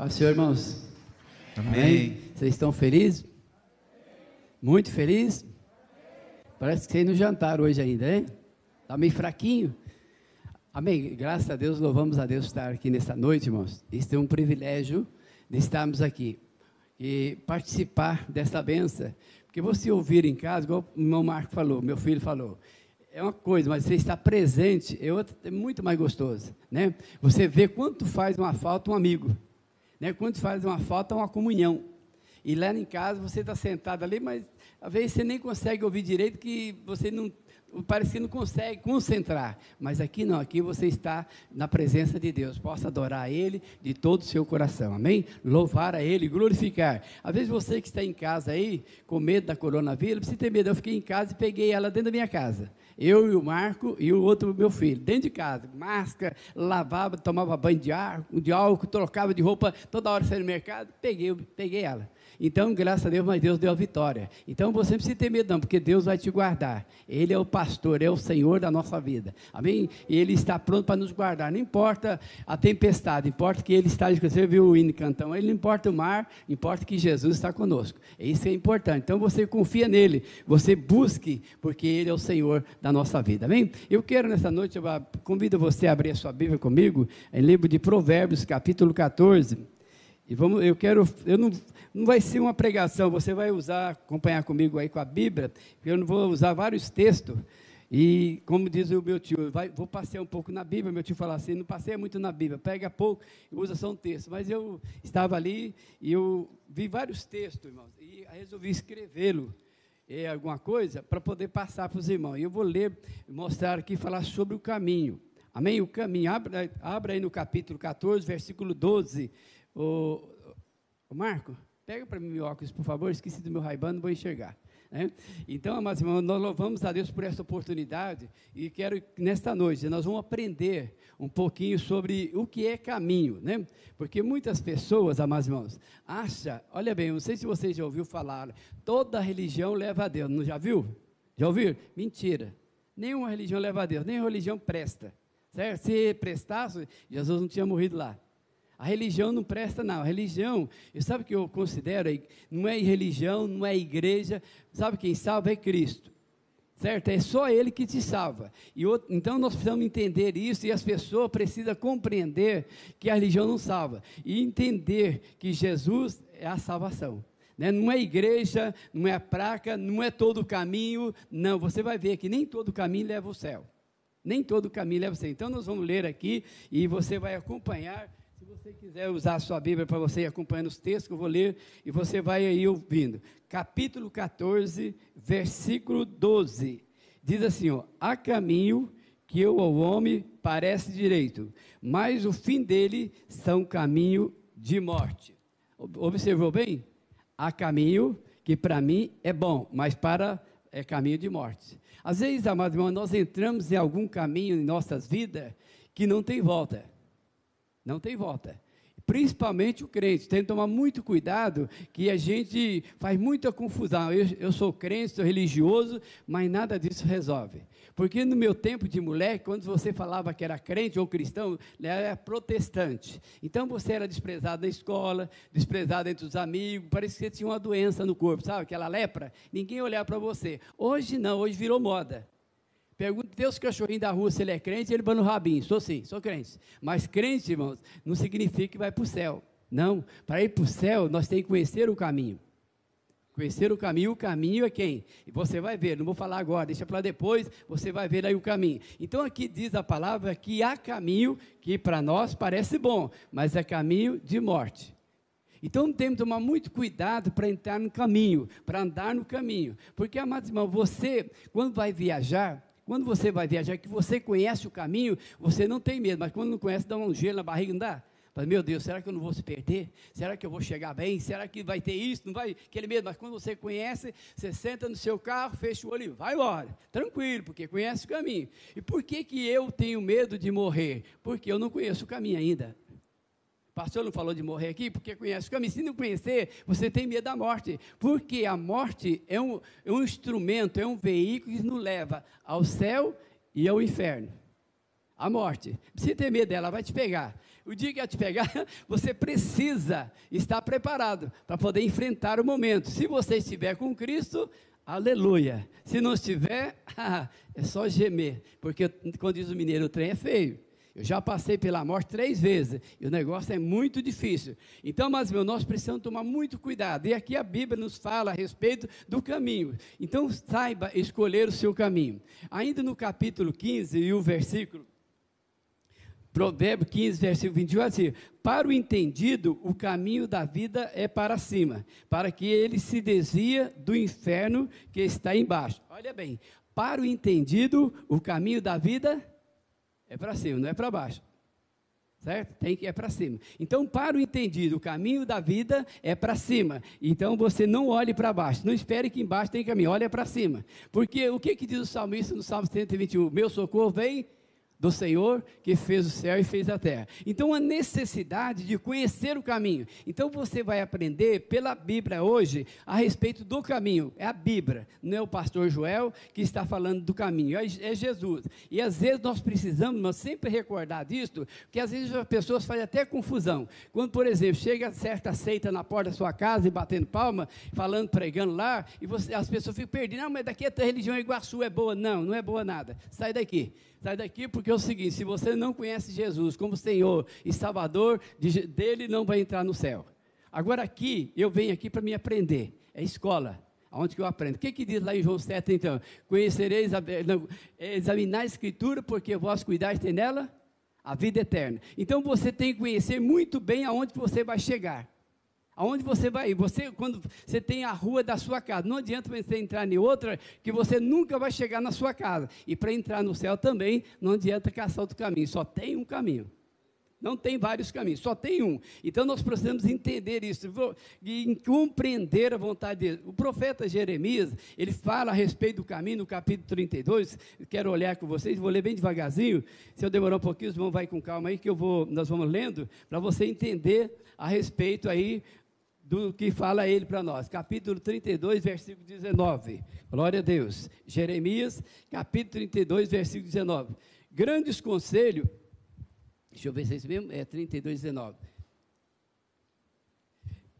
Paz, Senhor, irmãos. Amém. Vocês estão felizes? Muito felizes? Parece que vocês não jantaram hoje ainda, hein? Está meio fraquinho? Amém. Graças a Deus, louvamos a Deus estar aqui nessa noite, irmãos. Isso é um privilégio de estarmos aqui e participar dessa benção. Porque você ouvir em casa, igual o meu Marco falou, meu filho falou, é uma coisa, mas você estar presente é, outra, é muito mais gostoso, né? Você vê quanto faz uma falta um amigo, né? Quanto faz uma falta uma comunhão. E lá em casa você está sentado ali, mas às vezes você nem consegue ouvir direito, que você não parece que não consegue concentrar, mas aqui não, aqui você está na presença de Deus, possa adorar a Ele de todo o seu coração, amém? Louvar a Ele, glorificar. Às vezes você que está em casa aí, com medo da coronavírus, precisa ter medo, eu fiquei em casa e peguei ela dentro da minha casa, eu e o Marco e o outro meu filho, dentro de casa, máscara, lavava, tomava banho de, ar, de álcool, trocava de roupa, toda hora saía no mercado, peguei, peguei ela. Então, graças a Deus, mas Deus deu a vitória. Então, você não precisa ter medo, não, porque Deus vai te guardar. Ele é o pastor, é o Senhor da nossa vida. Amém? E Ele está pronto para nos guardar. Não importa a tempestade, importa que Ele está. Você viu o hino cantão? Ele não importa o mar, importa que Jesus está conosco. Isso é importante. Então, você confia nele, você busque, porque Ele é o Senhor da nossa vida. Amém? Eu quero nessa noite, eu convido você a abrir a sua Bíblia comigo, em livro de Provérbios, capítulo 14. E vamos, eu quero, eu não, não vai ser uma pregação, você vai usar, acompanhar comigo aí com a Bíblia, eu não vou usar vários textos, e como diz o meu tio, vai, vou passear um pouco na Bíblia, meu tio fala assim, não passeia muito na Bíblia, pega pouco e usa só um texto. Mas eu estava ali e eu vi vários textos, irmãos, e resolvi escrevê-lo, é, alguma coisa, para poder passar para os irmãos. E eu vou ler, mostrar aqui, falar sobre o caminho. Amém? O caminho, abra, abra aí no capítulo 14, versículo 12. O, Marco, pega para mim meu óculos, por favor, esqueci do meu raibano, não vou enxergar. Né? Então, amados irmãos, nós louvamos a Deus por essa oportunidade e quero nesta noite nós vamos aprender um pouquinho sobre o que é caminho, né? Porque muitas pessoas, amados irmãos, acham, olha bem, não sei se você já ouviu falar, toda religião leva a Deus, não já viu? Já ouviu? Mentira. Nenhuma religião leva a Deus, nenhuma religião presta. Certo? Se prestasse, Jesus não tinha morrido lá. A religião não presta, não. A religião, eu sabe o que eu considero? Não é religião, não é igreja. Sabe quem salva é Cristo. Certo? É só Ele que te salva. E outro, então nós precisamos entender isso e as pessoas precisam compreender que a religião não salva. E entender que Jesus é a salvação. Né? Não é igreja, não é praca, não é todo o caminho. Não, você vai ver que nem todo caminho leva ao céu. Nem todo caminho leva ao céu. Então nós vamos ler aqui e você vai acompanhar você quiser usar a sua Bíblia para você ir acompanhando os textos que eu vou ler, e você vai aí ouvindo. Capítulo 14, versículo 12. Diz assim: ó, há caminho que eu ao homem parece direito, mas o fim dele são caminho de morte. Observou bem? Há caminho que para mim é bom, mas para é caminho de morte. Às vezes, amados irmãos, nós entramos em algum caminho em nossas vidas que não tem volta. Não tem volta. Principalmente o crente, tem que tomar muito cuidado, que a gente faz muita confusão. Eu, eu sou crente, sou religioso, mas nada disso resolve. Porque no meu tempo de moleque, quando você falava que era crente ou cristão, era protestante. Então você era desprezado na escola, desprezado entre os amigos, parecia que você tinha uma doença no corpo, sabe? Aquela lepra, ninguém olhava para você. Hoje não, hoje virou moda. Pergunta Deus cachorrinho da rua se ele é crente, ele vai no rabinho. Sou sim, sou crente. Mas crente, irmãos, não significa que vai para o céu. Não. Para ir para o céu, nós temos que conhecer o caminho. Conhecer o caminho, o caminho é quem? E você vai ver, não vou falar agora, deixa para depois, você vai ver aí o caminho. Então aqui diz a palavra que há caminho que para nós parece bom, mas é caminho de morte. Então temos que tomar muito cuidado para entrar no caminho, para andar no caminho. Porque, amados irmãos, você, quando vai viajar, quando você vai viajar, que você conhece o caminho, você não tem medo, mas quando não conhece, dá um gelo na barriga, não dá? Mas, meu Deus, será que eu não vou se perder? Será que eu vou chegar bem? Será que vai ter isso? Não vai? Aquele medo. Mas quando você conhece, você senta no seu carro, fecha o olho e vai embora. Tranquilo, porque conhece o caminho. E por que, que eu tenho medo de morrer? Porque eu não conheço o caminho ainda pastor não falou de morrer aqui, porque conhece o. Se não conhecer, você tem medo da morte. Porque a morte é um, é um instrumento, é um veículo que nos leva ao céu e ao inferno. A morte. Se ter medo dela, vai te pegar. O dia que ela te pegar, você precisa estar preparado para poder enfrentar o momento. Se você estiver com Cristo, aleluia. Se não estiver, é só gemer. Porque, quando diz o mineiro, o trem é feio. Eu já passei pela morte três vezes e o negócio é muito difícil. Então, mas meu, nós precisamos tomar muito cuidado. E aqui a Bíblia nos fala a respeito do caminho. Então, saiba escolher o seu caminho. Ainda no capítulo 15 e o versículo Provérbio 15, versículo 21, assim: Para o entendido, o caminho da vida é para cima, para que ele se desvia do inferno que está embaixo. Olha bem, para o entendido, o caminho da vida é para cima, não é para baixo. Certo? Tem que é para cima. Então, para o entendido, o caminho da vida é para cima. Então, você não olhe para baixo. Não espere que embaixo tem caminho, olhe para cima. Porque o que, que diz o salmista no Salmo 121? Meu socorro vem do Senhor que fez o céu e fez a terra. Então, a necessidade de conhecer o caminho. Então, você vai aprender pela Bíblia hoje a respeito do caminho. É a Bíblia, não é o pastor Joel que está falando do caminho, é, é Jesus. E às vezes nós precisamos nós sempre recordar disso, porque às vezes as pessoas fazem até confusão. Quando, por exemplo, chega certa seita na porta da sua casa e batendo palma, falando, pregando lá, e você, as pessoas ficam perdidas. Não, mas daqui a religião é Iguaçu, é boa. Não, não é boa nada. Sai daqui. Sai daqui porque é o seguinte: se você não conhece Jesus como Senhor e Salvador, dele não vai entrar no céu. Agora aqui, eu venho aqui para me aprender. É escola. Aonde que eu aprendo? O que, que diz lá em João 7, então? Conhecereis, examinar a Escritura, porque vós cuidais tem nela a vida eterna. Então você tem que conhecer muito bem aonde você vai chegar. Aonde você vai ir? Você, quando você tem a rua da sua casa, não adianta você entrar em outra, que você nunca vai chegar na sua casa. E para entrar no céu também, não adianta caçar outro caminho, só tem um caminho. Não tem vários caminhos, só tem um. Então nós precisamos entender isso e compreender a vontade dele. O profeta Jeremias, ele fala a respeito do caminho no capítulo 32. Quero olhar com vocês, vou ler bem devagarzinho. Se eu demorar um pouquinho, os irmãos vai com calma aí que eu vou, nós vamos lendo para você entender a respeito aí do que fala ele para nós. Capítulo 32, versículo 19. Glória a Deus. Jeremias, capítulo 32, versículo 19. Grandes conselho. Deixa eu ver se é isso mesmo. É 32, 19.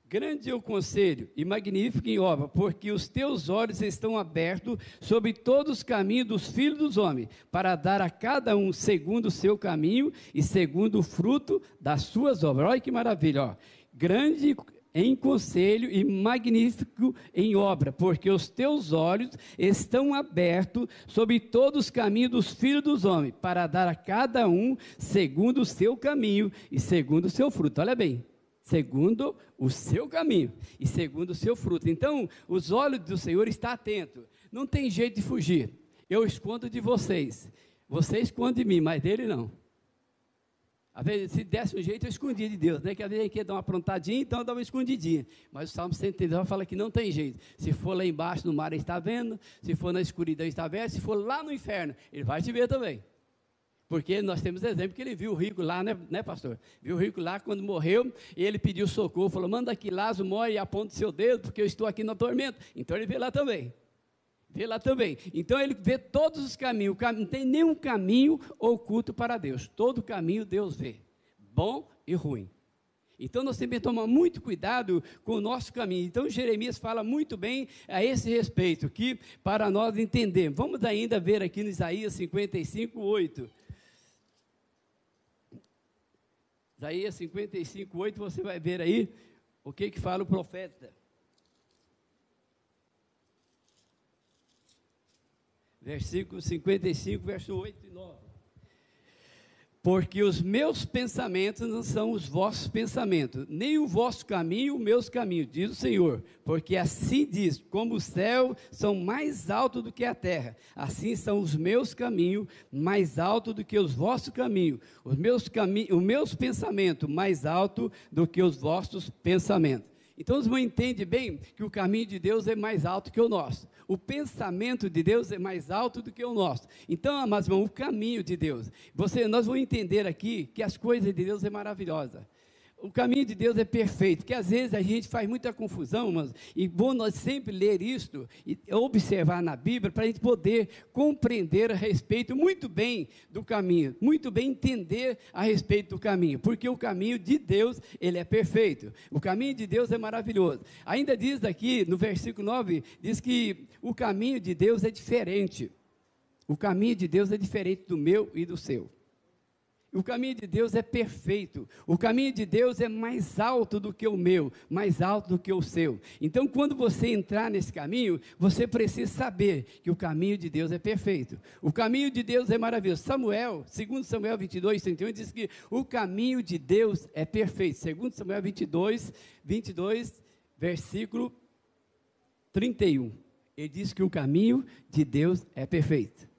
Grande é o conselho e magnífico em obra, porque os teus olhos estão abertos sobre todos os caminhos dos filhos dos homens, para dar a cada um segundo o seu caminho e segundo o fruto das suas obras. Olha que maravilha, ó. Grande em conselho e magnífico em obra, porque os teus olhos estão abertos sobre todos os caminhos dos filhos dos homens, para dar a cada um segundo o seu caminho e segundo o seu fruto. Olha bem, segundo o seu caminho e segundo o seu fruto. Então, os olhos do Senhor estão atentos. Não tem jeito de fugir. Eu escondo de vocês. Você esconde de mim, mas dele não. Às vezes, se desse um jeito, eu escondia de Deus, né? Que às vezes ele quer dar uma aprontadinha, então dá uma escondidinha. Mas o Salmo 139 fala que não tem jeito. Se for lá embaixo no mar, ele está vendo. Se for na escuridão, ele está vendo. Se for lá no inferno, ele vai te ver também. Porque nós temos exemplo que ele viu o rico lá, né, né, pastor? Viu o rico lá quando morreu, e ele pediu socorro, falou: manda aqui Lázaro, morre e aponta seu dedo, porque eu estou aqui no tormento. Então ele vê lá também. Vê lá também. Então ele vê todos os caminhos. Não tem nenhum caminho oculto para Deus. Todo caminho Deus vê. Bom e ruim. Então nós temos que tomar muito cuidado com o nosso caminho. Então Jeremias fala muito bem a esse respeito, que para nós entendermos. Vamos ainda ver aqui no Isaías 55, 8. Isaías 55, 8, você vai ver aí o que, que fala o profeta. Versículo 55, verso 8 e 9. Porque os meus pensamentos não são os vossos pensamentos, nem o vosso caminho, os meus caminhos, diz o Senhor. Porque assim diz: como os céus são mais altos do que a terra, assim são os meus caminhos mais altos do que os vossos caminhos, os meus, cami os meus pensamentos mais altos do que os vossos pensamentos. Então os irmãos entendem bem que o caminho de Deus é mais alto que o nosso. O pensamento de Deus é mais alto do que o nosso. Então, amados irmãos, o caminho de Deus. Você, nós vamos entender aqui que as coisas de Deus é maravilhosa. O caminho de Deus é perfeito, porque às vezes a gente faz muita confusão, mas e bom nós sempre ler isto e observar na Bíblia para a gente poder compreender a respeito muito bem do caminho, muito bem entender a respeito do caminho, porque o caminho de Deus, ele é perfeito. O caminho de Deus é maravilhoso. Ainda diz aqui no versículo 9, diz que o caminho de Deus é diferente. O caminho de Deus é diferente do meu e do seu. O caminho de Deus é perfeito. O caminho de Deus é mais alto do que o meu, mais alto do que o seu. Então, quando você entrar nesse caminho, você precisa saber que o caminho de Deus é perfeito. O caminho de Deus é maravilhoso. Samuel, segundo Samuel 22, 31, diz que o caminho de Deus é perfeito. Segundo Samuel 22, 22, versículo 31. Ele diz que o caminho de Deus é perfeito.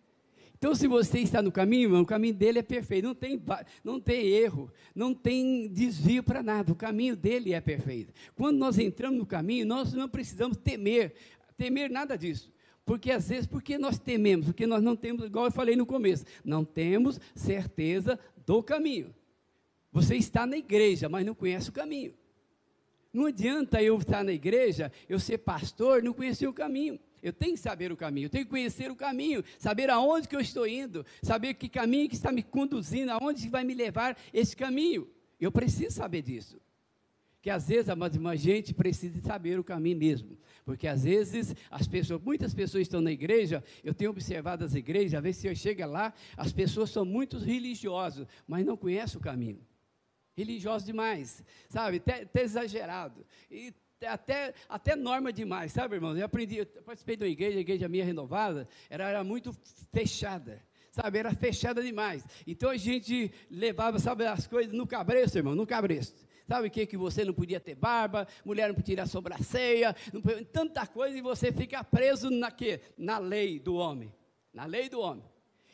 Então, se você está no caminho, irmão, o caminho dele é perfeito, não tem, não tem erro, não tem desvio para nada, o caminho dele é perfeito. Quando nós entramos no caminho, nós não precisamos temer, temer nada disso. Porque às vezes, porque nós tememos? Porque nós não temos, igual eu falei no começo, não temos certeza do caminho. Você está na igreja, mas não conhece o caminho. Não adianta eu estar na igreja, eu ser pastor, não conhecer o caminho. Eu tenho que saber o caminho, eu tenho que conhecer o caminho, saber aonde que eu estou indo, saber que caminho que está me conduzindo, aonde vai me levar esse caminho. Eu preciso saber disso. Que às vezes a gente precisa saber o caminho mesmo. Porque às vezes as pessoas, muitas pessoas estão na igreja, eu tenho observado as igrejas, às vezes você chega lá, as pessoas são muito religiosas, mas não conhecem o caminho religiosos demais, sabe? Até, exagerado. E até, até norma demais, sabe, irmãos? Eu aprendi, eu participei de uma igreja, a igreja minha renovada, era, era muito fechada. Sabe, era fechada demais. Então a gente levava, sabe, as coisas no cabresto, irmão, no cabresto. Sabe o que? Que você não podia ter barba, mulher não podia tirar sobrancelha, não podia, tanta coisa, e você fica preso na quê? Na lei do homem. Na lei do homem.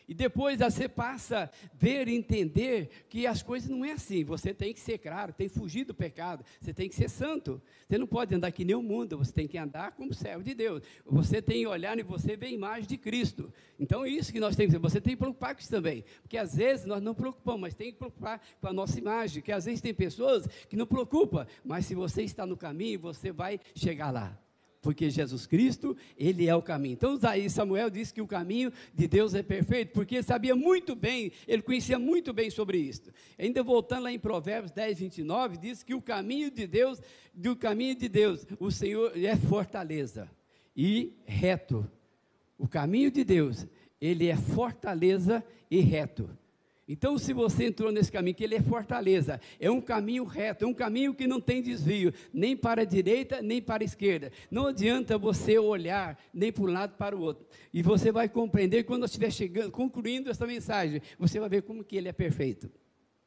E depois você passa a ver e entender que as coisas não é assim. Você tem que ser claro, tem que fugir do pecado, você tem que ser santo. Você não pode andar que nem o mundo, você tem que andar como servo de Deus. Você tem que olhar e você vê a imagem de Cristo. Então é isso que nós temos que. Você tem que preocupar com isso também. Porque às vezes nós não preocupamos, mas tem que preocupar com a nossa imagem. Que às vezes tem pessoas que não preocupam, mas se você está no caminho, você vai chegar lá porque Jesus Cristo, ele é o caminho. Então, aí Samuel disse que o caminho de Deus é perfeito, porque ele sabia muito bem, ele conhecia muito bem sobre isso. Ainda voltando lá em Provérbios 10, 29, diz que o caminho de Deus, do caminho de Deus, o Senhor é fortaleza e reto. O caminho de Deus, ele é fortaleza e reto. Então, se você entrou nesse caminho, que ele é fortaleza, é um caminho reto, é um caminho que não tem desvio, nem para a direita, nem para a esquerda. Não adianta você olhar nem para um lado para o outro. E você vai compreender quando nós estiver chegando, concluindo essa mensagem, você vai ver como que ele é perfeito.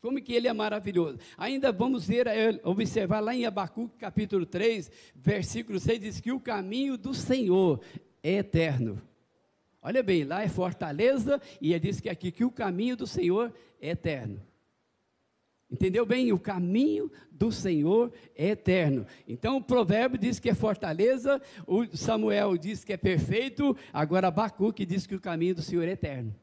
Como que ele é maravilhoso. Ainda vamos ver, eh, observar lá em Abacuque capítulo 3, versículo 6, diz que o caminho do Senhor é eterno. Olha bem, lá é fortaleza e ele diz que aqui que o caminho do Senhor é eterno. Entendeu bem? O caminho do Senhor é eterno. Então o provérbio diz que é fortaleza, o Samuel diz que é perfeito, agora Abacuque diz que o caminho do Senhor é eterno.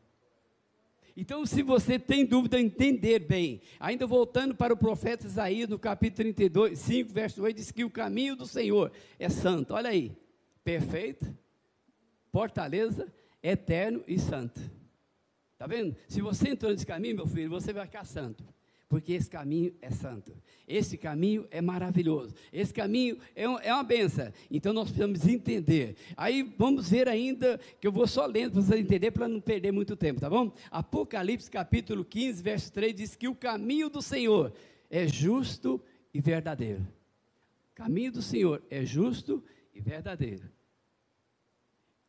Então, se você tem dúvida, entender bem. Ainda voltando para o profeta Isaías, no capítulo 32, 5, verso 8, diz que o caminho do Senhor é santo. Olha aí, perfeito, fortaleza, eterno e santo. Está vendo? Se você entrou nesse caminho, meu filho, você vai ficar santo. Porque esse caminho é santo. Esse caminho é maravilhoso. Esse caminho é, um, é uma benção. Então nós precisamos entender. Aí vamos ver ainda, que eu vou só lendo para vocês entenderem, para não perder muito tempo, tá bom? Apocalipse capítulo 15, verso 3 diz que o caminho do Senhor é justo e verdadeiro. O caminho do Senhor é justo e verdadeiro.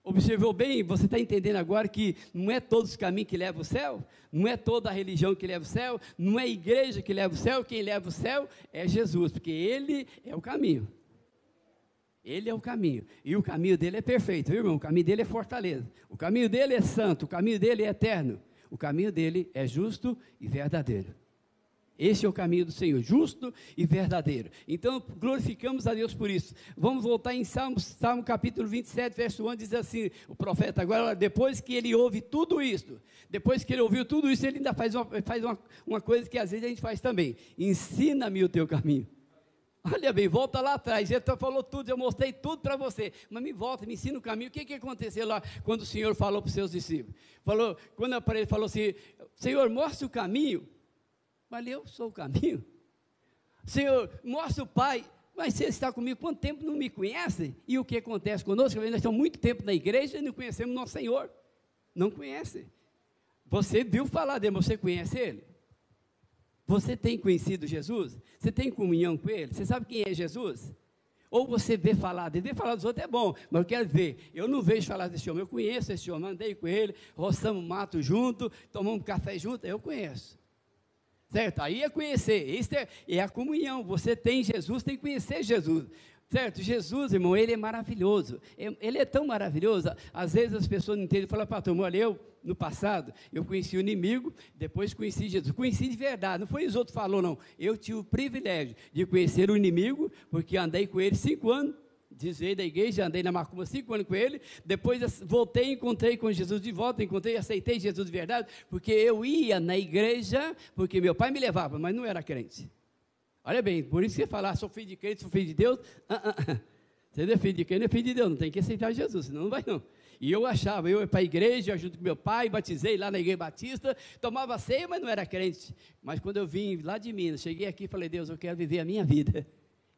Observou bem? Você está entendendo agora que não é todos os caminhos que levam ao céu? Não é toda a religião que leva ao céu? Não é a igreja que leva ao céu? Quem leva ao céu é Jesus, porque Ele é o caminho. Ele é o caminho. E o caminho dele é perfeito, viu, irmão? O caminho dele é fortaleza. O caminho dele é santo. O caminho dele é eterno. O caminho dele é justo e verdadeiro. Esse é o caminho do Senhor, justo e verdadeiro. Então, glorificamos a Deus por isso. Vamos voltar em Salmo, Salmo capítulo 27, verso 1, diz assim: o profeta, agora, depois que ele ouve tudo isso, depois que ele ouviu tudo isso, ele ainda faz uma, faz uma, uma coisa que às vezes a gente faz também: ensina-me o teu caminho. Olha bem, volta lá atrás. Ele falou tudo, eu mostrei tudo para você. Mas me volta, me ensina o caminho. O que, que aconteceu lá quando o Senhor falou para os seus discípulos? Falou, quando ele falou assim: Senhor, mostre o caminho. Mas eu sou o caminho. Senhor, mostra o Pai. Mas você está comigo quanto tempo não me conhece? E o que acontece conosco? Nós estamos muito tempo na igreja e não conhecemos nosso Senhor. Não conhece. Você viu falar dele, você conhece ele? Você tem conhecido Jesus? Você tem comunhão com ele? Você sabe quem é Jesus? Ou você vê falar dele, vê falar dos outros é bom, mas eu quero ver. Eu não vejo falar desse homem, eu conheço esse homem, andei com ele, roçamos mato junto, tomamos café junto, eu conheço. Certo? Aí é conhecer, isso é, é a comunhão. Você tem Jesus, tem que conhecer Jesus. Certo? Jesus, irmão, ele é maravilhoso. Ele é tão maravilhoso. Às vezes as pessoas não entendem. Falam, pastor, olha, eu, no passado, eu conheci o inimigo, depois conheci Jesus. Conheci de verdade, não foi os outros falou, não. Eu tive o privilégio de conhecer o inimigo, porque andei com ele cinco anos desviei da igreja, andei na Macumba cinco anos com ele, depois voltei, encontrei com Jesus de volta, encontrei, aceitei Jesus de verdade, porque eu ia na igreja, porque meu pai me levava, mas não era crente. Olha bem, por isso que você falar, sou filho de crente, sou filho de Deus, uh, uh. você não é filho de crente, não é filho de Deus, não tem que aceitar Jesus, senão não vai não. E eu achava, eu ia para a igreja, junto com meu pai, batizei lá na igreja batista, tomava ceia, mas não era crente. Mas quando eu vim lá de Minas, cheguei aqui e falei, Deus, eu quero viver a minha vida.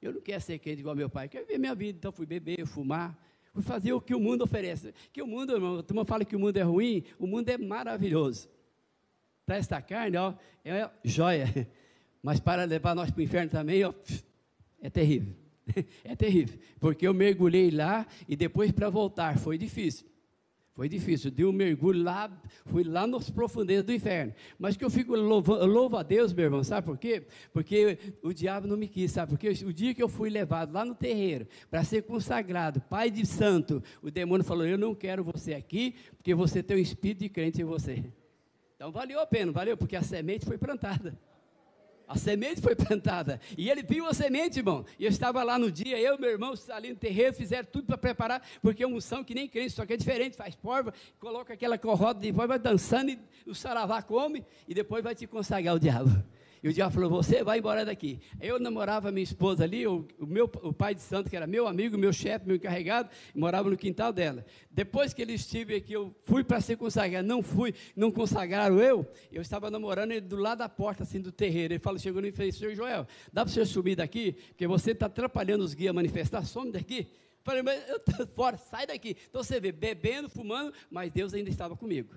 Eu não quero ser crente igual meu pai, quero viver minha vida. Então fui beber, fumar, fui fazer o que o mundo oferece. Que o mundo, irmão, a turma fala que o mundo é ruim, o mundo é maravilhoso. Para esta carne, ó, é joia. Mas para levar nós para o inferno também, ó, é terrível. É terrível. Porque eu mergulhei lá e depois para voltar foi difícil. Foi difícil, dei um mergulho lá, fui lá nas profundezas do inferno. Mas que eu fico louvo, louvo a Deus, meu irmão, sabe por quê? Porque o diabo não me quis, sabe? Porque o dia que eu fui levado lá no terreiro para ser consagrado, pai de santo, o demônio falou: Eu não quero você aqui, porque você tem um espírito de crente em você. Então valeu a pena, valeu, porque a semente foi plantada. A semente foi plantada. E ele viu a semente, irmão. E eu estava lá no dia, eu e meu irmão, ali no terreiro, fizeram tudo para preparar, porque é uma unção que nem crente, só que é diferente, faz porva, coloca aquela corroda de voz, vai dançando, e o saravá come, e depois vai te consagrar o diabo. E o diabo falou: Você vai embora daqui. Eu namorava minha esposa ali, o, o, meu, o pai de santo, que era meu amigo, meu chefe, meu encarregado, morava no quintal dela. Depois que ele estive aqui, eu fui para ser consagrado. Não fui, não consagraram eu. Eu estava namorando ele do lado da porta, assim, do terreiro. Ele falou: Chegou e fez: Senhor Joel, dá para você subir daqui? Porque você está atrapalhando os guias a manifestar. Some daqui. Falei, mas eu estou fora, sai daqui. Então você vê, bebendo, fumando, mas Deus ainda estava comigo.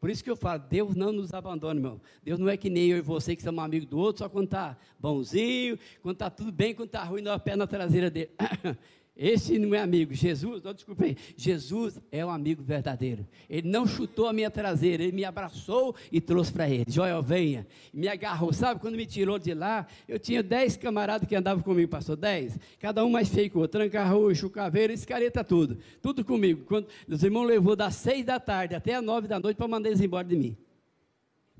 Por isso que eu falo, Deus não nos abandona, irmão. Deus não é que nem eu e você que somos amigos do outro, só quando está bonzinho, quando está tudo bem, quando está ruim, o pé na traseira dele. Esse não é amigo. Jesus, não, desculpa aí. Jesus é um amigo verdadeiro. Ele não chutou a minha traseira, ele me abraçou e trouxe para ele. Joel, venha. Me agarrou. Sabe quando me tirou de lá? Eu tinha dez camaradas que andavam comigo, pastor. Dez. Cada um mais feio que o outro. Tranca-rua, chucaveira, escareta tudo. Tudo comigo. Quando os irmãos levou das seis da tarde até as nove da noite para mandar eles embora de mim.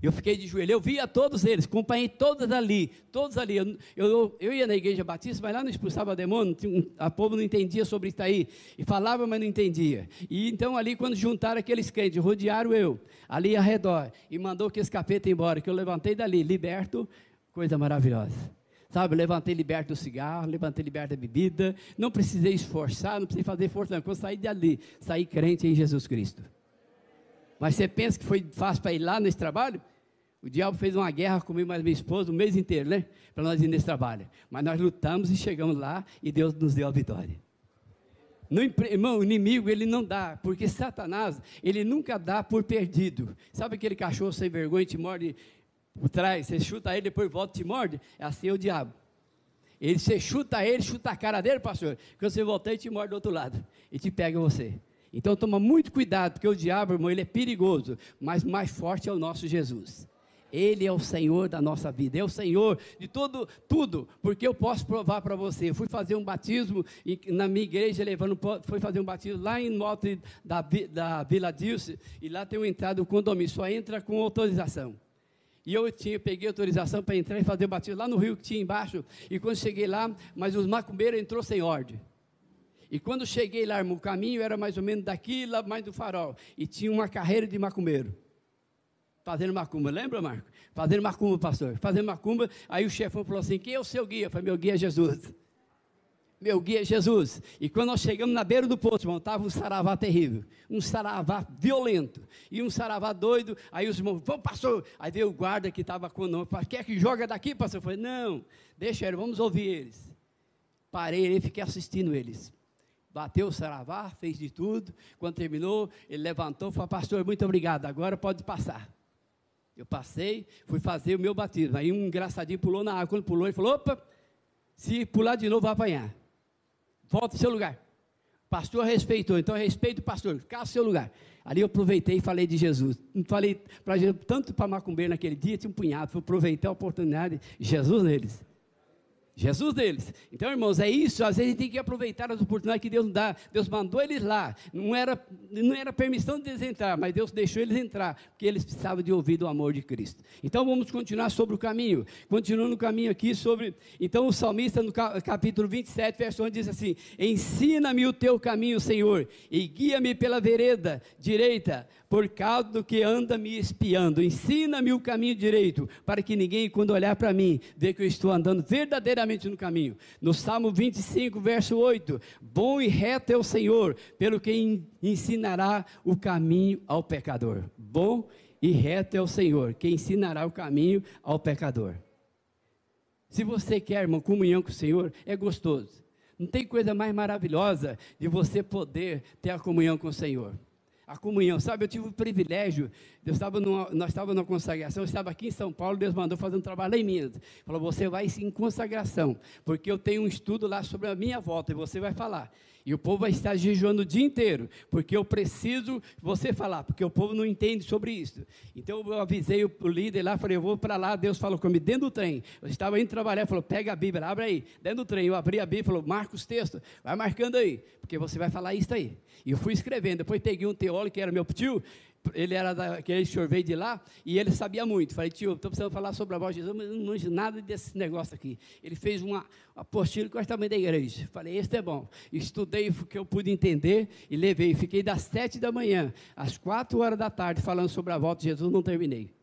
Eu fiquei de joelho, eu via todos eles, acompanhei todos ali, todos ali. Eu, eu, eu ia na igreja batista, mas lá não expulsava demônio, a povo não entendia sobre isso aí. E falava, mas não entendia. E então ali, quando juntaram aqueles crentes, rodearam eu, ali ao redor, e mandou que esse capeta embora, que eu levantei dali, liberto, coisa maravilhosa. Sabe, levantei liberto do cigarro, levantei liberto da bebida, não precisei esforçar, não precisei fazer força, não. Quando saí dali, saí crente em Jesus Cristo. Mas você pensa que foi fácil para ir lá nesse trabalho? O diabo fez uma guerra comigo mais minha esposa o mês inteiro, né? Para nós ir nesse trabalho. Mas nós lutamos e chegamos lá e Deus nos deu a vitória. No, irmão, o inimigo ele não dá, porque Satanás, ele nunca dá por perdido. Sabe aquele cachorro sem vergonha te morde por trás? Você chuta ele, depois volta e te morde? É assim é o diabo. Ele, você chuta ele, chuta a cara dele, pastor. Quando você voltar, ele te morde do outro lado. E te pega você. Então toma muito cuidado, porque o diabo, irmão, ele é perigoso, mas mais forte é o nosso Jesus. Ele é o Senhor da nossa vida, é o Senhor de todo, tudo, porque eu posso provar para você. Eu fui fazer um batismo na minha igreja, levando, fui fazer um batismo lá em Alto da, da Vila Dilce, e lá tem uma entrada, o condomínio, só entra com autorização. E eu tinha, peguei autorização para entrar e fazer o batismo lá no rio que tinha embaixo. E quando cheguei lá, mas os macumbeiros entrou sem ordem. E quando cheguei lá, o caminho era mais ou menos daqui, lá mais do farol. E tinha uma carreira de macumbeiro. Fazendo macumba, lembra, Marco? Fazendo macumba, pastor. Fazendo macumba. Aí o chefão falou assim: quem é o seu guia? Eu falei, meu guia é Jesus meu guia é Jesus. E quando nós chegamos na beira do poço, irmão, estava um saravá terrível, um saravá violento, e um saravá doido. Aí os irmãos, vamos, pastor. Aí veio o guarda que estava com o nome, quer que joga daqui, pastor? Eu falei, não, deixa eles, vamos ouvir eles. Parei e fiquei assistindo eles. Bateu o saravá, fez de tudo. Quando terminou, ele levantou e falou, pastor, muito obrigado, agora pode passar. Eu passei, fui fazer o meu batismo. Aí um engraçadinho pulou na água. Quando pulou, ele falou: opa, se pular de novo, vai apanhar. Volta ao seu lugar. Pastor respeitou, então respeito o pastor, fica ao seu lugar. Ali eu aproveitei e falei de Jesus. Falei para tanto para macumbeiro naquele dia, tinha um punhado, fui aproveitar a oportunidade, Jesus neles. Jesus deles. Então, irmãos, é isso. Às vezes a gente tem que aproveitar as oportunidades que Deus dá. Deus mandou eles lá. Não era, não era permissão de eles entrar, mas Deus deixou eles entrar, porque eles precisavam de ouvir o amor de Cristo. Então, vamos continuar sobre o caminho. Continuando o caminho aqui sobre. Então, o salmista, no capítulo 27, verso 1, diz assim: Ensina-me o teu caminho, Senhor, e guia-me pela vereda direita por causa do que anda me espiando. Ensina-me o caminho direito, para que ninguém, quando olhar para mim, vê que eu estou andando verdadeiramente no caminho. No Salmo 25, verso 8: Bom e reto é o Senhor, pelo que ensinará o caminho ao pecador. Bom e reto é o Senhor, que ensinará o caminho ao pecador. Se você quer, irmão, comunhão com o Senhor, é gostoso. Não tem coisa mais maravilhosa de você poder ter a comunhão com o Senhor a comunhão. Sabe, eu tive o privilégio, eu estava numa, nós estávamos na consagração, eu estava aqui em São Paulo, Deus mandou fazer um trabalho lá em Minas. Falou, você vai em consagração, porque eu tenho um estudo lá sobre a minha volta, e você vai falar. E o povo vai estar jejuando o dia inteiro, porque eu preciso você falar, porque o povo não entende sobre isso. Então eu avisei o líder lá, falei, eu vou para lá, Deus falou comigo, dentro do trem. Eu estava indo trabalhar, falou, pega a Bíblia, abre aí, dentro do trem. Eu abri a Bíblia, falou, marca os textos, vai marcando aí, porque você vai falar isso aí. E eu fui escrevendo, depois peguei um teólogo que era meu tio, ele era daquele senhor veio de lá e ele sabia muito. Falei, tio, estou precisando falar sobre a voz de Jesus, mas não manjo nada desse negócio aqui. Ele fez uma apostila com o tamanho da igreja. Falei, esse é bom. Estudei o que eu pude entender e levei. Fiquei das sete da manhã às quatro horas da tarde falando sobre a volta de Jesus, não terminei.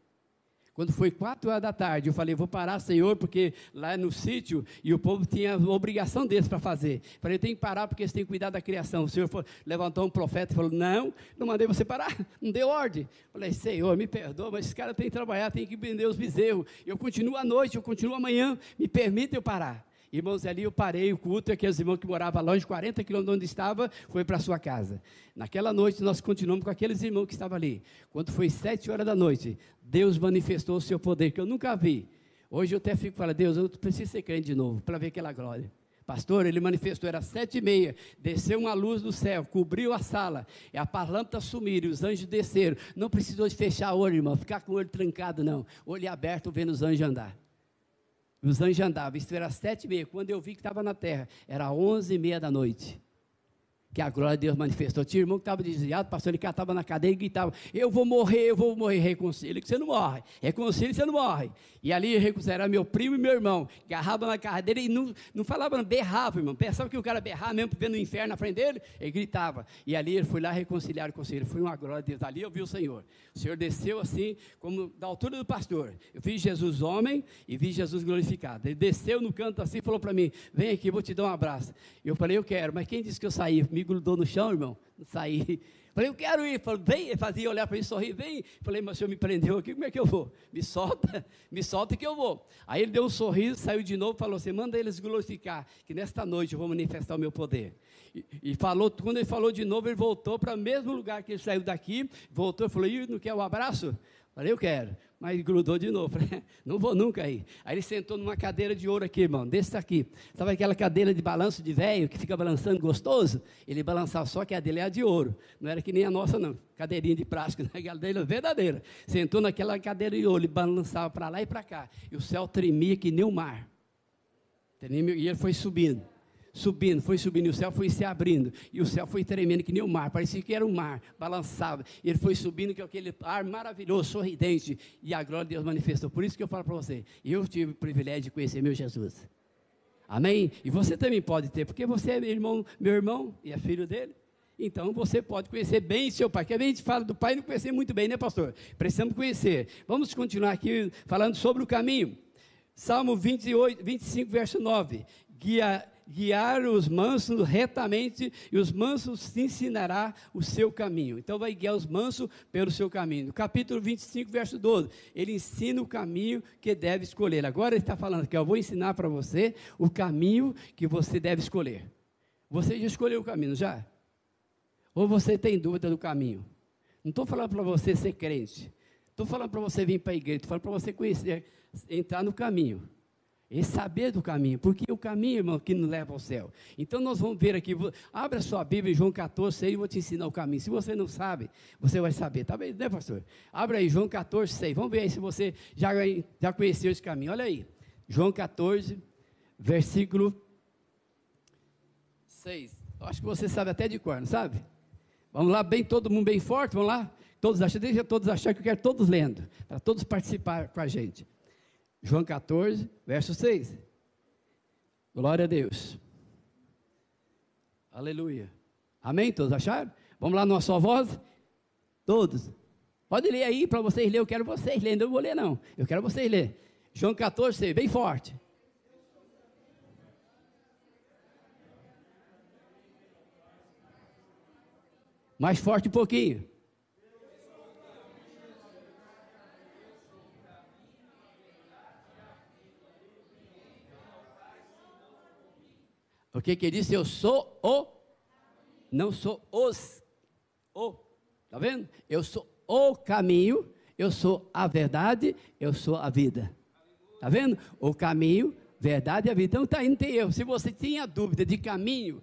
Quando foi quatro horas da tarde, eu falei, vou parar, Senhor, porque lá no sítio, e o povo tinha obrigação deles para fazer. Falei, tem que parar porque eles têm que cuidar da criação. O Senhor levantou um profeta e falou, não, não mandei você parar, não deu ordem. Falei, Senhor, me perdoa, mas esse cara tem que trabalhar, tem que vender os bezerros. Eu continuo à noite, eu continuo amanhã, me permita eu parar. Irmãos, ali eu parei o culto, aqueles irmãos que moravam longe, 40 quilômetros de onde estava, foi para sua casa. Naquela noite nós continuamos com aqueles irmãos que estavam ali. Quando foi sete horas da noite, Deus manifestou o seu poder, que eu nunca vi. Hoje eu até fico falando, Deus, eu preciso ser crente de novo, para ver aquela glória. Pastor, ele manifestou, era sete e meia, desceu uma luz do céu, cobriu a sala, e a lâmpadas sumiram, os anjos desceram. Não precisou de fechar o olho, irmão, ficar com o olho trancado, não. Olho aberto, vendo os anjos andar. Os anjos andavam, isso era sete e meia. Quando eu vi que estava na terra, era onze e meia da noite que a glória de Deus manifestou. Tinha irmão que estava desviado, pastor, ele catava na cadeia e gritava: Eu vou morrer, eu vou morrer. Reconcilia que você não morre. Reconcilia que você não morre. E ali era meu primo e meu irmão, agarrava na cadeira e não, não falava, não, berrava, irmão. Pensava que o cara berrava mesmo, vendo o inferno na frente dele, ele gritava. E ali ele foi lá reconciliar com o Senhor. Foi uma glória de Deus. Ali eu vi o Senhor. O Senhor desceu assim, como da altura do pastor. Eu vi Jesus homem e vi Jesus glorificado. Ele desceu no canto assim e falou para mim: Vem aqui, vou te dar um abraço. Eu falei: Eu quero, mas quem disse que eu saí? Me grudou no chão, irmão. Saí. Falei, eu quero ir. Falei, vem. Ele fazia olhar para mim, sorrir, vem. Falei, mas o senhor me prendeu aqui, como é que eu vou? Me solta, me solta que eu vou. Aí ele deu um sorriso, saiu de novo, falou assim: manda eles glorificar, que nesta noite eu vou manifestar o meu poder. E, e falou, quando ele falou de novo, ele voltou para o mesmo lugar que ele saiu daqui, voltou e falou: e não quer um abraço? Falei, eu quero. Mas grudou de novo. Falei, não vou nunca aí. Aí ele sentou numa cadeira de ouro aqui, irmão, desse aqui. Sabe aquela cadeira de balanço de velho que fica balançando gostoso? Ele balançava só que a dele era de ouro. Não era que nem a nossa, não. Cadeirinha de plástico, né? aquela dele verdadeira. Sentou naquela cadeira de ouro, ele balançava para lá e para cá. E o céu tremia que nem o mar. E ele foi subindo subindo, foi subindo, o céu foi se abrindo, e o céu foi tremendo que nem o mar, parecia que era um mar, balançava, e ele foi subindo com aquele ar maravilhoso, sorridente, e a glória de Deus manifestou. Por isso que eu falo para você, eu tive o privilégio de conhecer meu Jesus. Amém? E você também pode ter, porque você é meu irmão, meu irmão e é filho dele. Então você pode conhecer bem seu pai. Que a gente fala do pai não conhecer muito bem, né, pastor? Precisamos conhecer. Vamos continuar aqui falando sobre o caminho. Salmo 28, 25, verso 9. Guia, guiar os mansos retamente, e os mansos te ensinará o seu caminho. Então vai guiar os mansos pelo seu caminho. capítulo 25, verso 12, ele ensina o caminho que deve escolher. Agora ele está falando que eu vou ensinar para você o caminho que você deve escolher. Você já escolheu o caminho, já? Ou você tem dúvida do caminho? Não estou falando para você ser crente. Estou falando para você vir para a igreja. Estou falando para você conhecer, entrar no caminho. E saber do caminho, porque o caminho, irmão, que nos leva ao céu. Então nós vamos ver aqui, abra sua Bíblia em João 14, aí eu vou te ensinar o caminho. Se você não sabe, você vai saber, tá bem, né, pastor? Abra aí, João 14, 6. Vamos ver aí se você já, já conheceu esse caminho. Olha aí, João 14, versículo 6. Eu acho que você sabe até de cor, não sabe? Vamos lá, bem, todo mundo bem forte, vamos lá? Todos acham, deixa todos achar que eu quero todos lendo, para todos participar com a gente. João 14, verso 6. Glória a Deus. Aleluia. Amém? Todos acharam? Vamos lá numa só voz? Todos. Pode ler aí para vocês lerem. Eu quero vocês lerem. Não vou ler, não. Eu quero vocês lerem. João 14, 6, bem forte. Mais forte um pouquinho. O que disse? Eu sou o, não sou os, o, tá vendo? Eu sou o caminho, eu sou a verdade, eu sou a vida. Tá vendo? O caminho, verdade e a vida. Então tá aí, não tem erro. Se você tinha dúvida de caminho,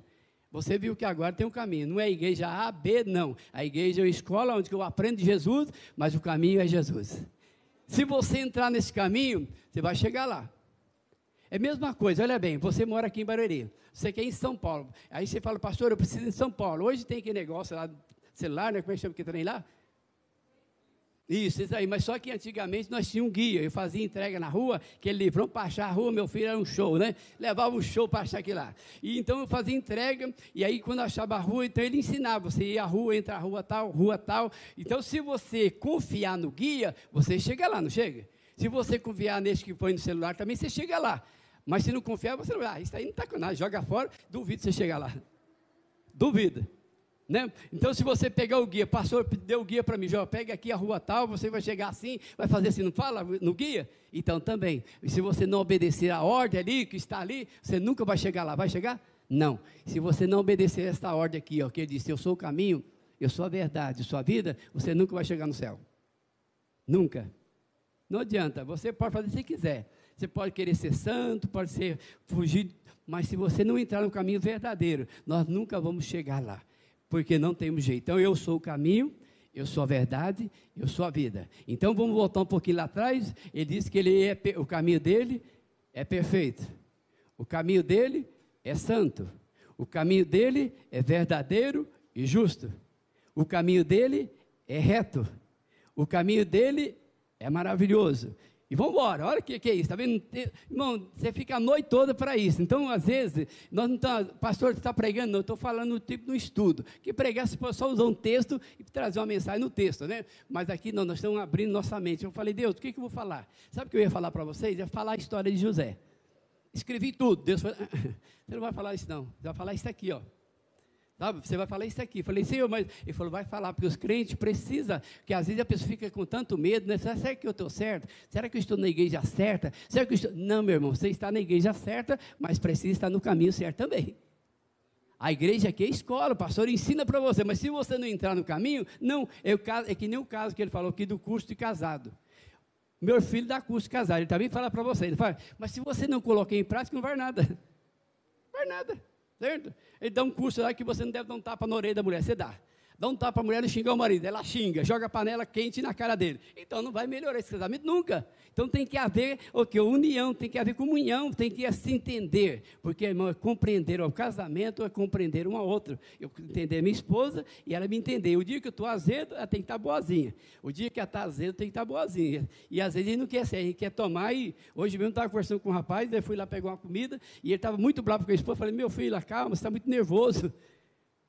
você viu que agora tem um caminho. Não é a igreja A, B, não. A igreja é a escola onde eu aprendo de Jesus, mas o caminho é Jesus. Se você entrar nesse caminho, você vai chegar lá. É a mesma coisa, olha bem, você mora aqui em Barueri, você quer ir em São Paulo. Aí você fala, pastor, eu preciso ir em São Paulo. Hoje tem aquele negócio lá, celular, né? Como é que chama que trem lá? Isso, isso aí, mas só que antigamente nós tínhamos um guia, eu fazia entrega na rua, aquele livrão para achar a rua, meu filho era um show, né? Levava um show para achar aquilo lá. E então eu fazia entrega, e aí quando achava a rua, então ele ensinava, você ia à rua, entra a rua tal, rua tal. Então se você confiar no guia, você chega lá, não chega? Se você confiar nesse que põe no celular também, você chega lá. Mas se não confiar, você não vai, ah, isso aí não está com nada, joga fora, duvido você chegar lá. Duvida. Né? Então, se você pegar o guia, pastor deu o guia para mim, já pega aqui a rua tal, você vai chegar assim, vai fazer assim, não fala no guia? Então também, se você não obedecer a ordem ali, que está ali, você nunca vai chegar lá, vai chegar? Não. Se você não obedecer esta ordem aqui, ó, que ele disse, eu sou o caminho, eu sou a verdade, eu sou a vida, você nunca vai chegar no céu. Nunca. Não adianta, você pode fazer se quiser. Você pode querer ser santo, pode ser fugir, mas se você não entrar no caminho verdadeiro, nós nunca vamos chegar lá porque não temos jeito. Então eu sou o caminho, eu sou a verdade, eu sou a vida. Então vamos voltar um pouquinho lá atrás. Ele disse que ele é, o caminho dele é perfeito. O caminho dele é santo. O caminho dele é verdadeiro e justo. O caminho dele é reto. O caminho dele é maravilhoso. E vamos embora, olha o que, que, é isso, está vendo? Irmão, você fica a noite toda para isso. Então, às vezes, nós não estamos, pastor está pregando, não, eu estou falando no tipo do estudo. Que pregar se só usar um texto e trazer uma mensagem no texto, né? Mas aqui não, nós estamos abrindo nossa mente. Eu falei, Deus, o que, que eu vou falar? Sabe o que eu ia falar para vocês? Ia falar a história de José. Escrevi tudo. Deus falou, você não vai falar isso não, você vai falar isso aqui, ó. Você vai falar isso aqui. Eu falei, Senhor, mas ele falou, vai falar, porque os crentes precisam, que às vezes a pessoa fica com tanto medo, né? Será que eu estou certo? Será que eu estou na igreja certa? Será que eu estou. Não, meu irmão, você está na igreja certa, mas precisa estar no caminho certo também. A igreja aqui é escola, o pastor ensina para você, mas se você não entrar no caminho, não, é, caso, é que nem o caso que ele falou aqui do curso de casado. Meu filho dá curso de casado, ele também fala para você, ele fala, mas se você não colocar em prática, não vai nada. Não vai nada. Certo? Ele dá um curso lá que você não deve dar um tapa na orelha da mulher, você dá. Dá um tapa a mulher e xingar o marido. Ela xinga, joga a panela quente na cara dele. Então não vai melhorar esse casamento nunca. Então tem que haver o que? União, tem que haver comunhão, tem que se entender. Porque, irmão, é compreender o casamento, é compreender um ao outro. Eu entender minha esposa e ela me entender. O dia que eu estou azedo, ela tem que estar tá boazinha. O dia que ela está azedo, tem que estar tá boazinha. E às vezes ele não quer ser, ele quer tomar. E hoje mesmo estava conversando com um rapaz, eu fui lá pegar uma comida e ele estava muito bravo com a esposa. Eu falei, meu filho, calma, você está muito nervoso.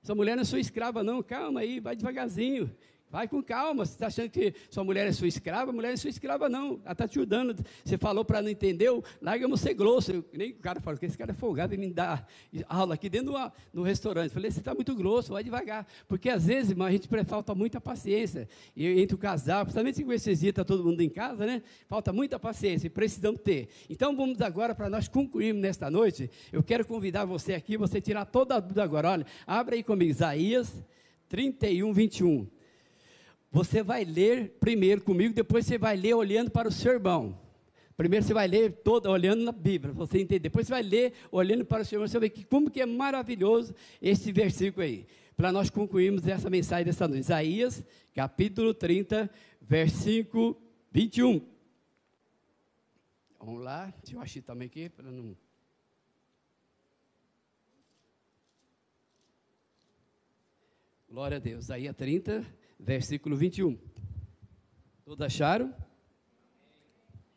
Essa mulher não é sua escrava, não. Calma aí, vai devagarzinho. Vai com calma. Você está achando que sua mulher é sua escrava? Mulher é sua escrava, não. Ela está te ajudando. Você falou para não entender, larga você grosso. Eu, nem o cara falou que esse cara é folgado e me dá aula aqui dentro do no restaurante. Eu falei, você está muito grosso, vai devagar. Porque às vezes, irmão, a gente falta muita paciência. E entre o casal, principalmente com esses dias, está todo mundo em casa, né? Falta muita paciência e precisamos ter. Então vamos agora, para nós concluirmos nesta noite, eu quero convidar você aqui, você tirar toda a dúvida agora. Olha, abre aí comigo, Isaías 31, 21. Você vai ler primeiro comigo, depois você vai ler olhando para o seu irmão. Primeiro você vai ler toda olhando na Bíblia, você entender. Depois você vai ler olhando para o seu irmão, você vai ver como que é maravilhoso esse versículo aí. Para nós concluirmos essa mensagem dessa noite. Isaías, capítulo 30, versículo 21. Vamos lá, deixa eu achar também aqui, para não... Glória a Deus. Isaías 30, versículo 21. Todos acharam?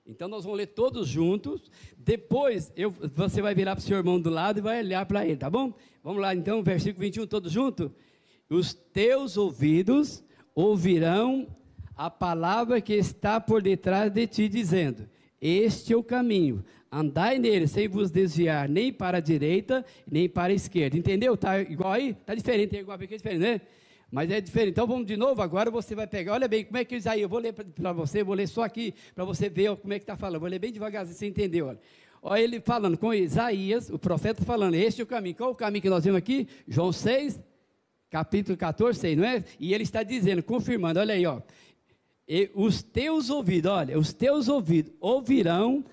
Então nós vamos ler todos juntos. Depois eu, você vai virar para o seu irmão do lado e vai olhar para ele, tá bom? Vamos lá então, versículo 21, todos juntos. Os teus ouvidos ouvirão a palavra que está por detrás de ti, dizendo: Este é o caminho, andai nele sem vos desviar nem para a direita nem para a esquerda. Entendeu? Está igual aí? Está diferente, é igual aqui, é diferente, né? Mas é diferente. Então vamos de novo, agora você vai pegar, olha bem, como é que Isaías, eu vou ler para você, vou ler só aqui, para você ver como é que está falando. Vou ler bem devagarzinho, você entendeu, olha. Olha ele falando com Isaías, o profeta falando, este é o caminho. Qual é o caminho que nós vemos aqui? João 6, capítulo 14, 6, não é? E ele está dizendo, confirmando, olha aí, ó. E os teus ouvidos, olha, os teus ouvidos ouvirão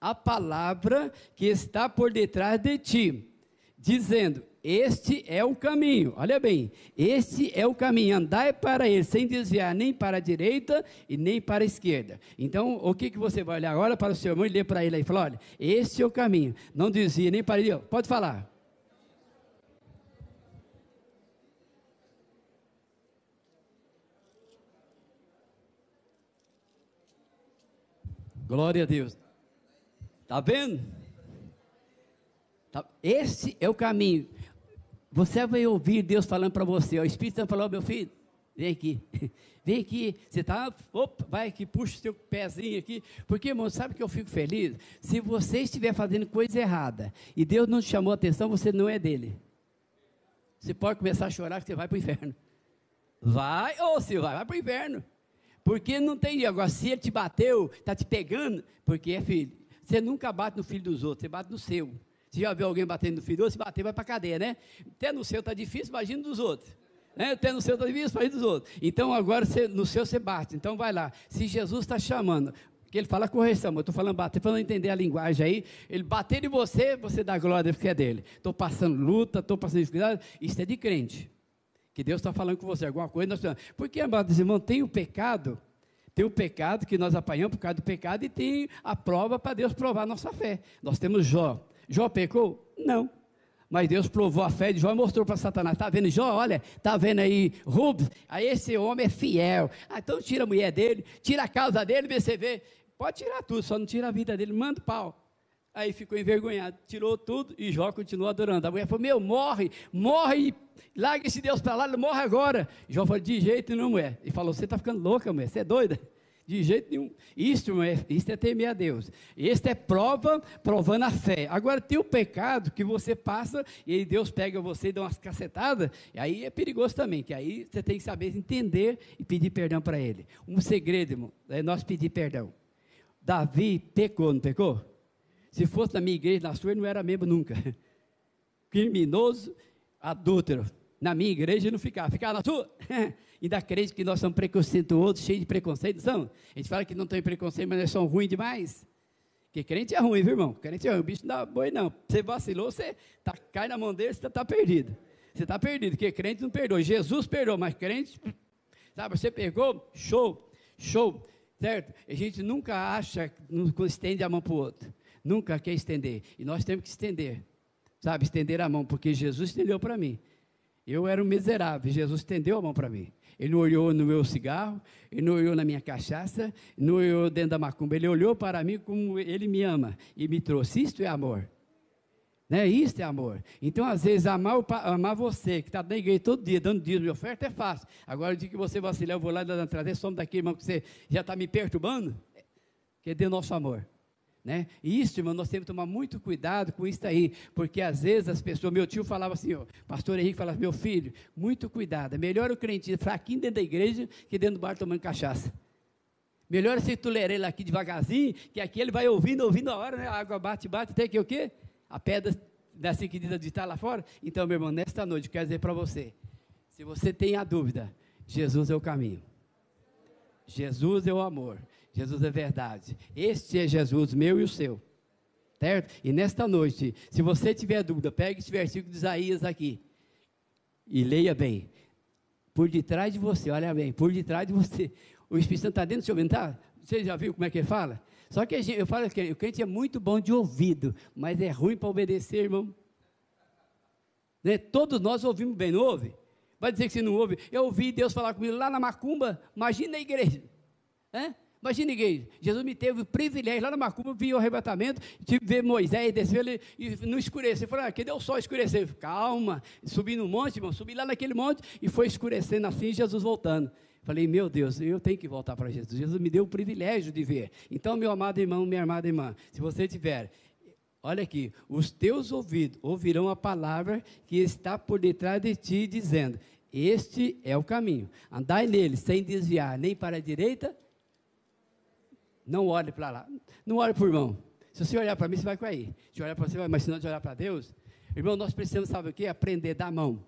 a palavra que está por detrás de ti, dizendo: este é o caminho, olha bem, este é o caminho, andai para ele, sem desviar nem para a direita e nem para a esquerda. Então, o que, que você vai olhar agora para o seu irmão e ler para ele aí? Fala, olha, este é o caminho, não desvia nem para ele, pode falar. Glória a Deus. Está vendo? Tá, esse é o caminho. Você vai ouvir Deus falando para você, o Espírito Santo falou, meu filho, vem aqui, vem aqui, você está, vai aqui, puxa o seu pezinho aqui, porque, irmão, sabe que eu fico feliz? Se você estiver fazendo coisa errada, e Deus não te chamou a atenção, você não é dele. Você pode começar a chorar que você vai para o inferno. Vai, ou se vai, vai para o inferno. Porque não tem, agora, se ele te bateu, está te pegando, porque é filho. Você nunca bate no filho dos outros, você bate no seu. Você já viu alguém batendo no filho? Se bater, vai para a cadeia, né? Até no seu está difícil, imagina dos outros. Né? Até no seu está difícil, imagina dos outros. Então, agora, no seu você bate. Então, vai lá. Se Jesus está chamando, que ele fala correção, eu estou falando bater, para não entender a linguagem aí. Ele bater em você, você dá glória porque é dele. Estou passando luta, estou passando dificuldade. Isso é de crente. Que Deus está falando com você, alguma coisa. Nós Porque, amados irmãos, tem o pecado, tem o pecado que nós apanhamos por causa do pecado, e tem a prova para Deus provar a nossa fé. Nós temos Jó. Jó pecou? Não. Mas Deus provou a fé de Jó e mostrou para Satanás: está vendo Jó? Olha, está vendo aí Rubens? Aí esse homem é fiel. Ah, então tira a mulher dele, tira a casa dele, você vê. Pode tirar tudo, só não tira a vida dele, manda o pau. Aí ficou envergonhado, tirou tudo e Jó continuou adorando. A mulher falou: Meu, morre, morre, larga esse Deus para lá, ele morre agora. Jó falou: De jeito nenhum, mulher. Ele falou: Você está ficando louca, mulher, você é doida? De jeito nenhum. Isto é, isto é temer a Deus. Este é prova, provando a fé. Agora tem o pecado que você passa e aí Deus pega você e dá umas cacetadas, e aí é perigoso também, que aí você tem que saber entender e pedir perdão para ele. Um segredo, irmão, é nós pedir perdão. Davi pecou, não pecou? Se fosse na minha igreja, na sua, ele não era membro nunca. Criminoso, adúltero. Na minha igreja ele não ficava, ficava na sua. ainda crente que nós somos preconceituosos, cheios de preconceito, são? A gente fala que não tem preconceito, mas nós somos ruins demais. Porque crente é ruim, viu, irmão? Crente é ruim, o bicho não dá boi, não. Você vacilou, você tá, cai na mão dele, você está tá perdido. você está perdido, porque crente não perdoa. Jesus perdoou, mas crente, sabe, você pegou, show, show, certo? A gente nunca acha, não estende a mão para o outro, nunca quer estender, e nós temos que estender, sabe, estender a mão, porque Jesus estendeu para mim. Eu era um miserável, Jesus estendeu a mão para mim. Ele não olhou no meu cigarro, ele não olhou na minha cachaça, não olhou dentro da macumba, ele olhou para mim como ele me ama e me trouxe. Isto é amor. Né? Isso é amor. Então, às vezes, amar, amar você, que está na igreja todo dia, dando dízimo de oferta, é fácil. Agora, o dia que você vacilar, eu vou lá trazer, somos daqui, irmão, que você já está me perturbando, que é de nosso amor. Né? E isso, irmão, nós temos que tomar muito cuidado com isso aí, porque às vezes as pessoas, meu tio falava assim, ó, pastor Henrique falava, meu filho, muito cuidado, é melhor o crente fraquinho dentro da igreja que dentro do bar tomando cachaça. Melhor tolerar ele aqui devagarzinho, que aqui ele vai ouvindo, ouvindo a hora, né? a água bate, bate, até que o quê? A pedra, assim que de estar lá fora. Então, meu irmão, nesta noite, quero dizer para você, se você tem a dúvida, Jesus é o caminho. Jesus é o amor. Jesus é verdade. Este é Jesus, meu e o seu. Certo? E nesta noite, se você tiver dúvida, pegue esse versículo de Isaías aqui e leia bem. Por detrás de você, olha bem, por detrás de você. O Espírito Santo está dentro do seu mental? Você já viu como é que ele fala? Só que gente, eu falo que o crente é muito bom de ouvido, mas é ruim para obedecer, irmão. Né? Todos nós ouvimos bem, não ouve? Vai dizer que você não ouve? Eu ouvi Deus falar comigo lá na macumba, imagina a igreja. É? Imagina, igreja, Jesus me teve o privilégio, lá na Macumba, vi o arrebatamento, tive ver Moisés descer ele, e não escurecer. Falei, ah, que deu sol escurecer? Calma, subi no monte, irmão, subi lá naquele monte e foi escurecendo assim, Jesus voltando. Falei, meu Deus, eu tenho que voltar para Jesus. Jesus me deu o privilégio de ver. Então, meu amado irmão, minha amada irmã, se você tiver, olha aqui, os teus ouvidos ouvirão a palavra que está por detrás de ti, dizendo: Este é o caminho. Andai nele sem desviar nem para a direita, não olhe para lá. Não olhe para o irmão. Se você olhar para mim, você vai cair. Se olhar para você, vai, mas se não olhar para Deus, irmão, nós precisamos, sabe o que? Aprender da mão.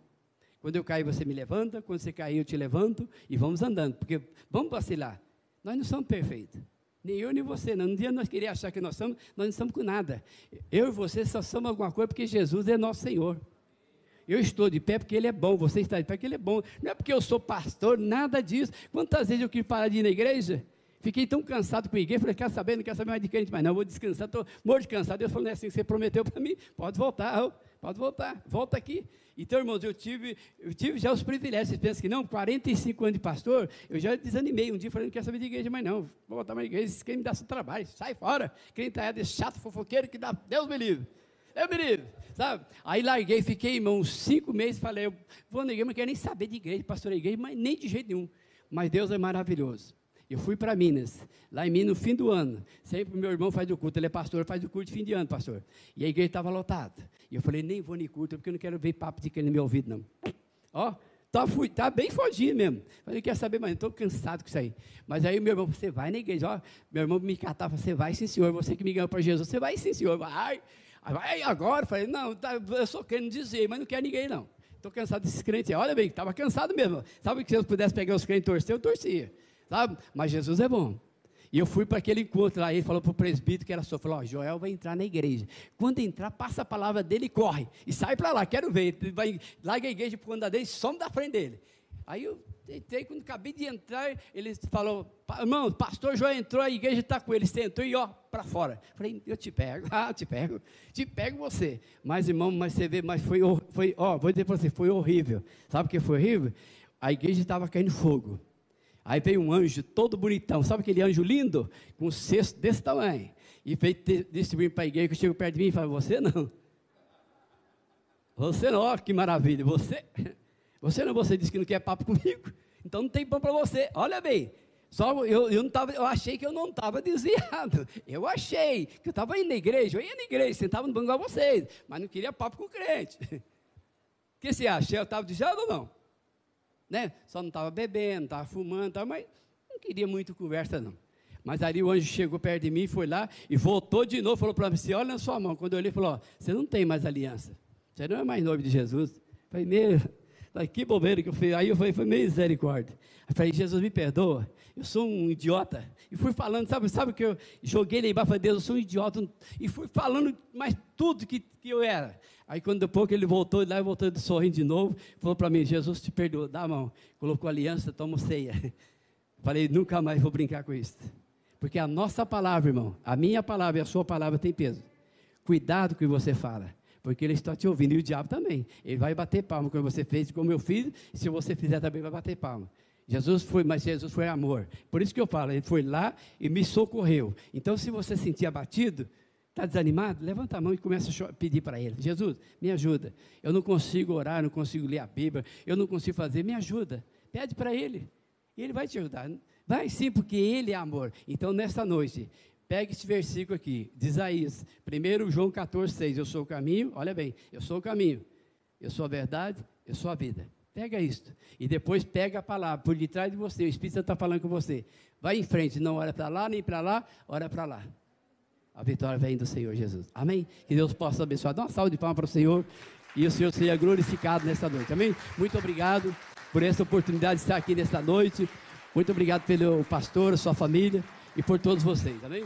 Quando eu cair, você me levanta. Quando você cair, eu te levanto. E vamos andando. Porque vamos vacilar. Nós não somos perfeitos. Nem eu, nem você. Não. Um dia nós queríamos achar que nós somos, nós não estamos com nada. Eu e você só somos alguma coisa porque Jesus é nosso Senhor. Eu estou de pé porque Ele é bom, você está de pé porque Ele é bom. Não é porque eu sou pastor, nada disso. Quantas vezes eu quis parar de ir na igreja? Fiquei tão cansado com igreja, falei, quer saber, não quero saber mais de crente, mas não, vou descansar, estou morto de cansado. Deus falou, não é assim que você prometeu para mim, pode voltar, pode voltar, volta aqui. Então, irmãos, eu tive, eu tive já os privilégios, vocês pensam que não, 45 anos de pastor, eu já desanimei um dia, falei, não quero saber de igreja, mas não, vou voltar para a igreja, quem me dá seu trabalho, sai fora, quem está desse chato, fofoqueiro, que dá, Deus me livre. Eu me livre, sabe? Aí larguei, fiquei, irmão, uns cinco meses, falei, eu vou na igreja, não quero nem saber de igreja, pastor da igreja, mas nem de jeito nenhum. Mas Deus é maravilhoso. Eu fui para Minas, lá em Minas, no fim do ano. Sempre meu irmão faz o culto, ele é pastor, faz o culto de fim de ano, pastor. E a igreja estava lotada. E eu falei, nem vou nem culto, porque eu não quero ver papo de quem no meu ouvido, não. Ó, tá, fui, tá bem fodido mesmo. Falei, quer saber, mas estou cansado com isso aí. Mas aí meu irmão, você vai na igreja, ó. Meu irmão me catava, você vai sim, senhor. Você que me ganhou para Jesus, você vai sim, senhor. Vai, vai agora. Falei, não, tá, eu só querendo dizer, mas não quero ninguém, não. Estou cansado desses crentes. Olha bem, estava cansado mesmo. Sabe que se eu pudesse pegar os crentes e torcer, eu torcia sabe? Mas Jesus é bom. E eu fui para aquele encontro lá, ele falou para o presbítero que era só, falou, ó, Joel vai entrar na igreja. Quando entrar, passa a palavra dele e corre. E sai para lá, quero ver. Vai, larga a igreja para andar dele, some da frente dele. Aí eu entrei, quando acabei de entrar, ele falou, irmão, pastor Joel entrou, a igreja está com ele. Você entrou e ó, para fora. Falei, eu te pego, ah, te pego, te pego você. Mas, irmão, mas você vê, mas foi, foi ó, vou dizer para você, foi horrível. Sabe o que foi horrível? A igreja estava caindo fogo. Aí veio um anjo todo bonitão, sabe aquele anjo lindo? Com um cesto desse tamanho. E veio distribuir para a igreja, que chegou perto de mim e falou, você não. Você não, ó, que maravilha. Você, você não, você disse que não quer papo comigo. Então não tem pão para você. Olha bem, só eu, eu, não tava, eu achei que eu não estava desviado. Eu achei que eu estava indo na igreja. Eu ia na igreja, sentava no banco igual vocês. Mas não queria papo com crente. O que você acha? Eu estava desviado ou não? Né? Só não estava bebendo, estava fumando, tava, mas não queria muito conversa, não. Mas ali o anjo chegou perto de mim, foi lá e voltou de novo, falou para mim assim, olha na sua mão. Quando eu olhei, falou, você não tem mais aliança. Você não é mais noivo de Jesus. Eu falei, meu, Falei, que bobeira que eu fiz. Aí eu falei, foi misericórdia. Aí falei, Jesus me perdoa, eu sou um idiota. E fui falando, sabe, sabe que eu joguei lá embaixo, falei, Deus, eu sou um idiota. E fui falando mais tudo que, que eu era. Aí quando depois que ele voltou, lá voltou sorrindo de novo, falou para mim, Jesus te perdoa, dá a mão. Colocou aliança, toma ceia. Falei, nunca mais vou brincar com isso. Porque a nossa palavra, irmão, a minha palavra e a sua palavra tem peso. Cuidado com o que você fala porque ele está te ouvindo, e o diabo também. Ele vai bater palma como você fez, como eu fiz, e se você fizer também vai bater palma. Jesus foi, mas Jesus foi amor. Por isso que eu falo, ele foi lá e me socorreu. Então, se você sentir abatido, está desanimado, levanta a mão e começa a pedir para ele: Jesus, me ajuda. Eu não consigo orar, não consigo ler a Bíblia, eu não consigo fazer, me ajuda. Pede para ele, e ele vai te ajudar. Vai sim, porque ele é amor. Então, nesta noite, Pegue esse versículo aqui, de Isaías, 1 João 14, 6. Eu sou o caminho, olha bem, eu sou o caminho, eu sou a verdade, eu sou a vida. Pega isto. E depois pega a palavra por detrás de você. O Espírito Santo está falando com você. Vai em frente, não olha para lá, nem para lá, olha para lá. A vitória vem do Senhor Jesus. Amém? Que Deus possa abençoar. Dá uma salva de palmas para o Senhor. E o Senhor seja glorificado nesta noite. Amém? Muito obrigado por essa oportunidade de estar aqui nesta noite. Muito obrigado pelo pastor, sua família e por todos vocês. Amém?